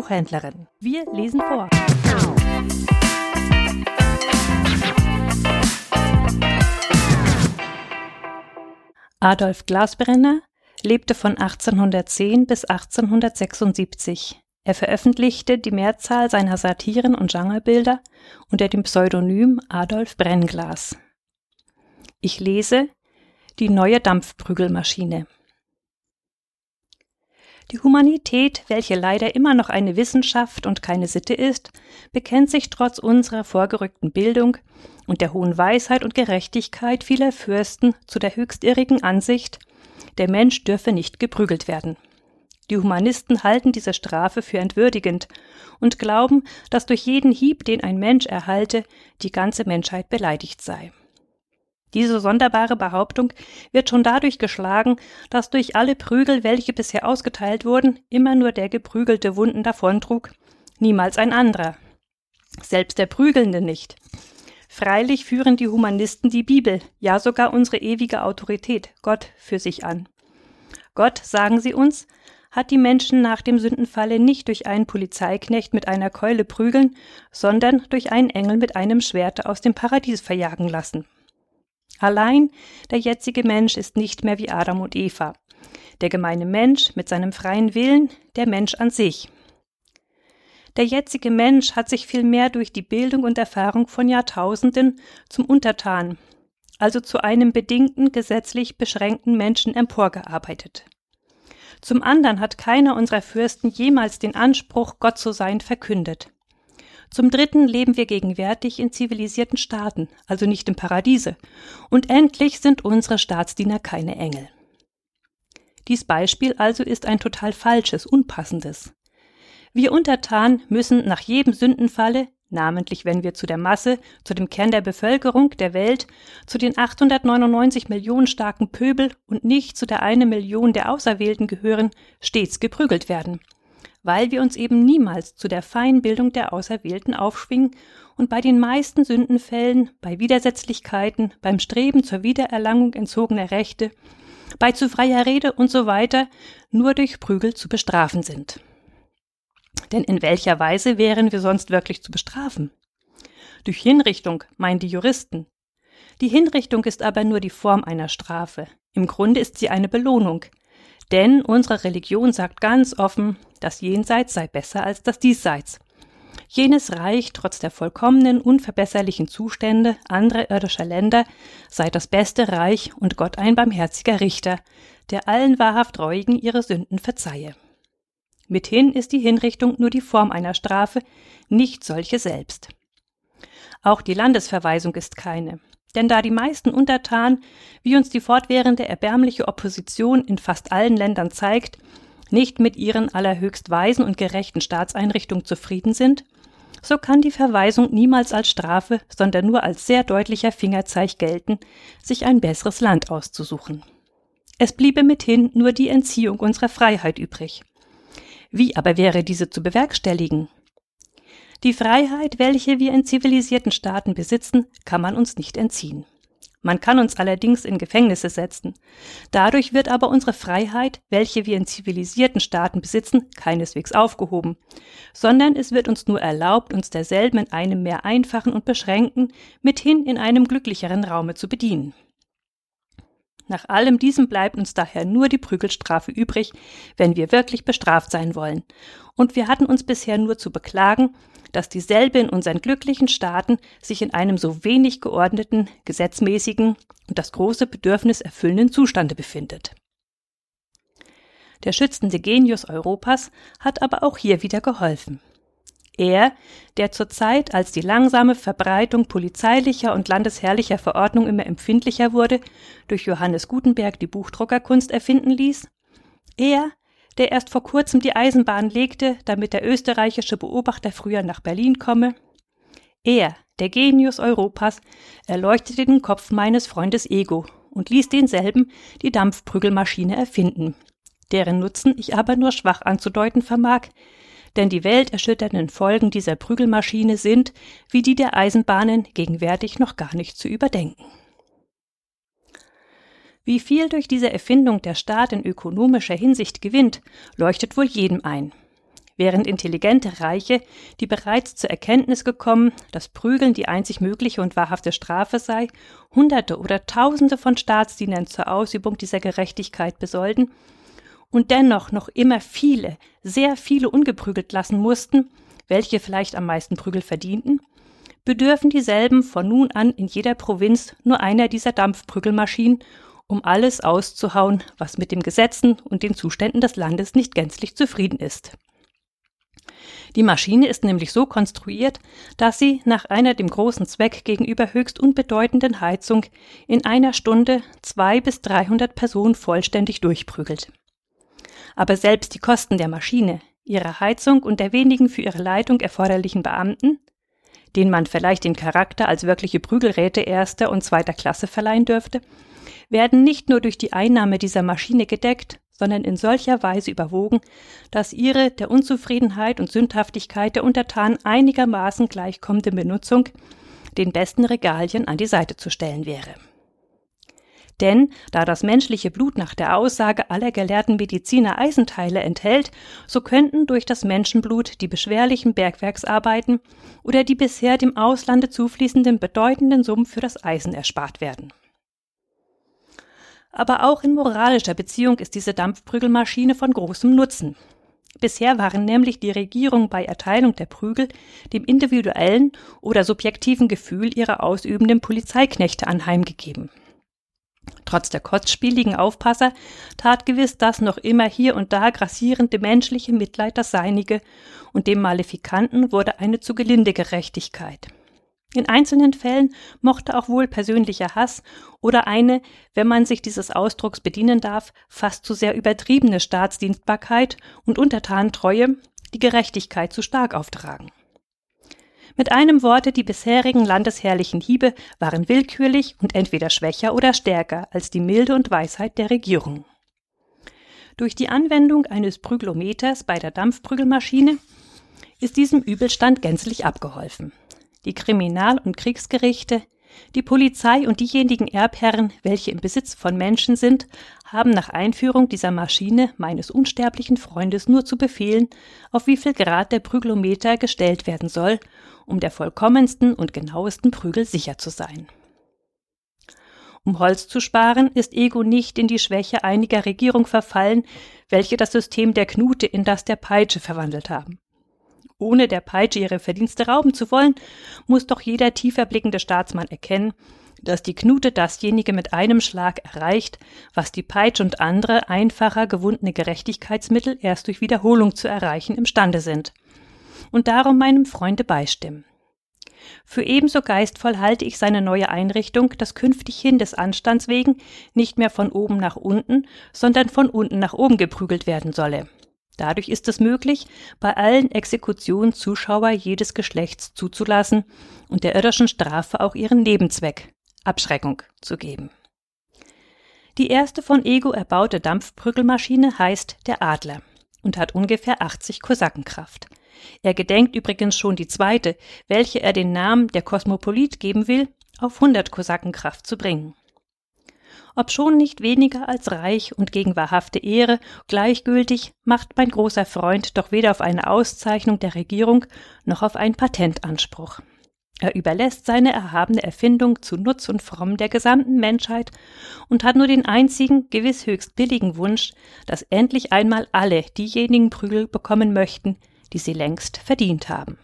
Buchhändlerin. Wir lesen vor. Adolf Glasbrenner lebte von 1810 bis 1876. Er veröffentlichte die Mehrzahl seiner Satiren und Genrebilder unter dem Pseudonym Adolf Brennglas. Ich lese Die neue Dampfprügelmaschine. Die Humanität, welche leider immer noch eine Wissenschaft und keine Sitte ist, bekennt sich trotz unserer vorgerückten Bildung und der hohen Weisheit und Gerechtigkeit vieler Fürsten zu der höchst irrigen Ansicht, der Mensch dürfe nicht geprügelt werden. Die Humanisten halten diese Strafe für entwürdigend und glauben, dass durch jeden Hieb, den ein Mensch erhalte, die ganze Menschheit beleidigt sei. Diese sonderbare Behauptung wird schon dadurch geschlagen, dass durch alle Prügel, welche bisher ausgeteilt wurden, immer nur der geprügelte Wunden davontrug, niemals ein anderer. Selbst der Prügelnde nicht. Freilich führen die Humanisten die Bibel, ja sogar unsere ewige Autorität, Gott, für sich an. Gott, sagen sie uns, hat die Menschen nach dem Sündenfalle nicht durch einen Polizeiknecht mit einer Keule prügeln, sondern durch einen Engel mit einem Schwerte aus dem Paradies verjagen lassen. Allein der jetzige Mensch ist nicht mehr wie Adam und Eva. Der gemeine Mensch mit seinem freien Willen, der Mensch an sich. Der jetzige Mensch hat sich vielmehr durch die Bildung und Erfahrung von Jahrtausenden zum Untertan, also zu einem bedingten, gesetzlich beschränkten Menschen emporgearbeitet. Zum anderen hat keiner unserer Fürsten jemals den Anspruch, Gott zu sein, verkündet. Zum Dritten leben wir gegenwärtig in zivilisierten Staaten, also nicht im Paradiese. Und endlich sind unsere Staatsdiener keine Engel. Dies Beispiel also ist ein total falsches, unpassendes. Wir Untertan müssen nach jedem Sündenfalle, namentlich wenn wir zu der Masse, zu dem Kern der Bevölkerung der Welt, zu den 899 Millionen starken Pöbel und nicht zu der eine Million der Auserwählten gehören, stets geprügelt werden weil wir uns eben niemals zu der Feinbildung der Auserwählten aufschwingen und bei den meisten Sündenfällen, bei Widersetzlichkeiten, beim Streben zur Wiedererlangung entzogener Rechte, bei zu freier Rede und so weiter nur durch Prügel zu bestrafen sind. Denn in welcher Weise wären wir sonst wirklich zu bestrafen? Durch Hinrichtung, meinen die Juristen. Die Hinrichtung ist aber nur die Form einer Strafe. Im Grunde ist sie eine Belohnung, denn unsere Religion sagt ganz offen, das Jenseits sei besser als das Diesseits. Jenes Reich, trotz der vollkommenen, unverbesserlichen Zustände anderer irdischer Länder, sei das beste Reich und Gott ein barmherziger Richter, der allen wahrhaft Reuigen ihre Sünden verzeihe. Mithin ist die Hinrichtung nur die Form einer Strafe, nicht solche selbst. Auch die Landesverweisung ist keine. Denn da die meisten Untertanen, wie uns die fortwährende erbärmliche Opposition in fast allen Ländern zeigt, nicht mit ihren allerhöchst weisen und gerechten Staatseinrichtungen zufrieden sind, so kann die Verweisung niemals als Strafe, sondern nur als sehr deutlicher Fingerzeig gelten, sich ein besseres Land auszusuchen. Es bliebe mithin nur die Entziehung unserer Freiheit übrig. Wie aber wäre diese zu bewerkstelligen? Die Freiheit, welche wir in zivilisierten Staaten besitzen, kann man uns nicht entziehen. Man kann uns allerdings in Gefängnisse setzen. Dadurch wird aber unsere Freiheit, welche wir in zivilisierten Staaten besitzen, keineswegs aufgehoben, sondern es wird uns nur erlaubt, uns derselben in einem mehr einfachen und beschränkten, mithin in einem glücklicheren Raume zu bedienen. Nach allem diesem bleibt uns daher nur die Prügelstrafe übrig, wenn wir wirklich bestraft sein wollen. Und wir hatten uns bisher nur zu beklagen, dass dieselbe in unseren glücklichen Staaten sich in einem so wenig geordneten, gesetzmäßigen und das große Bedürfnis erfüllenden Zustande befindet. Der schützende Genius Europas hat aber auch hier wieder geholfen. Er, der zur Zeit, als die langsame Verbreitung polizeilicher und landesherrlicher Verordnungen immer empfindlicher wurde, durch Johannes Gutenberg die Buchdruckerkunst erfinden ließ, er, der erst vor kurzem die Eisenbahn legte, damit der österreichische Beobachter früher nach Berlin komme. Er, der Genius Europas, erleuchtete den Kopf meines Freundes Ego und ließ denselben die Dampfprügelmaschine erfinden, deren Nutzen ich aber nur schwach anzudeuten vermag, denn die welterschütternden Folgen dieser Prügelmaschine sind, wie die der Eisenbahnen, gegenwärtig noch gar nicht zu überdenken. Wie viel durch diese Erfindung der Staat in ökonomischer Hinsicht gewinnt, leuchtet wohl jedem ein. während intelligente Reiche, die bereits zur Erkenntnis gekommen, dass Prügeln die einzig mögliche und wahrhafte Strafe sei, Hunderte oder Tausende von Staatsdienern zur Ausübung dieser Gerechtigkeit besollten und dennoch noch immer viele, sehr viele ungeprügelt lassen mussten, welche vielleicht am meisten Prügel verdienten, bedürfen dieselben von nun an in jeder Provinz nur einer dieser Dampfprügelmaschinen, um alles auszuhauen, was mit den Gesetzen und den Zuständen des Landes nicht gänzlich zufrieden ist. Die Maschine ist nämlich so konstruiert, dass sie nach einer dem großen Zweck gegenüber höchst unbedeutenden Heizung in einer Stunde zwei bis dreihundert Personen vollständig durchprügelt. Aber selbst die Kosten der Maschine, ihrer Heizung und der wenigen für ihre Leitung erforderlichen Beamten, denen man vielleicht den Charakter als wirkliche Prügelräte erster und zweiter Klasse verleihen dürfte, werden nicht nur durch die Einnahme dieser Maschine gedeckt, sondern in solcher Weise überwogen, dass ihre der Unzufriedenheit und Sündhaftigkeit der Untertanen einigermaßen gleichkommende Benutzung den besten Regalien an die Seite zu stellen wäre. Denn da das menschliche Blut nach der Aussage aller gelehrten Mediziner Eisenteile enthält, so könnten durch das Menschenblut die beschwerlichen Bergwerksarbeiten oder die bisher dem Auslande zufließenden bedeutenden Summen für das Eisen erspart werden. Aber auch in moralischer Beziehung ist diese Dampfprügelmaschine von großem Nutzen. Bisher waren nämlich die Regierungen bei Erteilung der Prügel dem individuellen oder subjektiven Gefühl ihrer ausübenden Polizeiknechte anheimgegeben. Trotz der kostspieligen Aufpasser tat gewiss das noch immer hier und da grassierende menschliche Mitleid das Seinige, und dem Malefikanten wurde eine zu gelinde Gerechtigkeit. In einzelnen Fällen mochte auch wohl persönlicher Hass oder eine, wenn man sich dieses Ausdrucks bedienen darf, fast zu sehr übertriebene Staatsdienstbarkeit und Untertanentreue die Gerechtigkeit zu stark auftragen. Mit einem Worte, die bisherigen landesherrlichen Hiebe waren willkürlich und entweder schwächer oder stärker als die Milde und Weisheit der Regierung. Durch die Anwendung eines Prügelometers bei der Dampfprügelmaschine ist diesem Übelstand gänzlich abgeholfen. Die Kriminal- und Kriegsgerichte, die Polizei und diejenigen Erbherren, welche im Besitz von Menschen sind, haben nach Einführung dieser Maschine meines unsterblichen Freundes nur zu befehlen, auf wie viel Grad der Prügelometer gestellt werden soll, um der vollkommensten und genauesten Prügel sicher zu sein. Um Holz zu sparen, ist Ego nicht in die Schwäche einiger Regierung verfallen, welche das System der Knute in das der Peitsche verwandelt haben. Ohne der Peitsche ihre Verdienste rauben zu wollen, muss doch jeder tiefer blickende Staatsmann erkennen, dass die Knute dasjenige mit einem Schlag erreicht, was die Peitsche und andere einfacher gewundene Gerechtigkeitsmittel erst durch Wiederholung zu erreichen imstande sind. Und darum meinem Freunde beistimmen. Für ebenso geistvoll halte ich seine neue Einrichtung, dass künftig hin des Anstands wegen nicht mehr von oben nach unten, sondern von unten nach oben geprügelt werden solle. Dadurch ist es möglich, bei allen Exekutionen Zuschauer jedes Geschlechts zuzulassen und der irdischen Strafe auch ihren Nebenzweck, Abschreckung zu geben. Die erste von Ego erbaute Dampfprügelmaschine heißt der Adler und hat ungefähr 80 Kosakenkraft. Er gedenkt übrigens schon die zweite, welche er den Namen der Kosmopolit geben will, auf 100 Kosakenkraft zu bringen. Obschon nicht weniger als reich und gegen wahrhafte Ehre gleichgültig, macht mein großer Freund doch weder auf eine Auszeichnung der Regierung noch auf einen Patentanspruch. Er überlässt seine erhabene Erfindung zu Nutz und Fromm der gesamten Menschheit und hat nur den einzigen, gewiss höchst billigen Wunsch, dass endlich einmal alle diejenigen Prügel bekommen möchten, die sie längst verdient haben.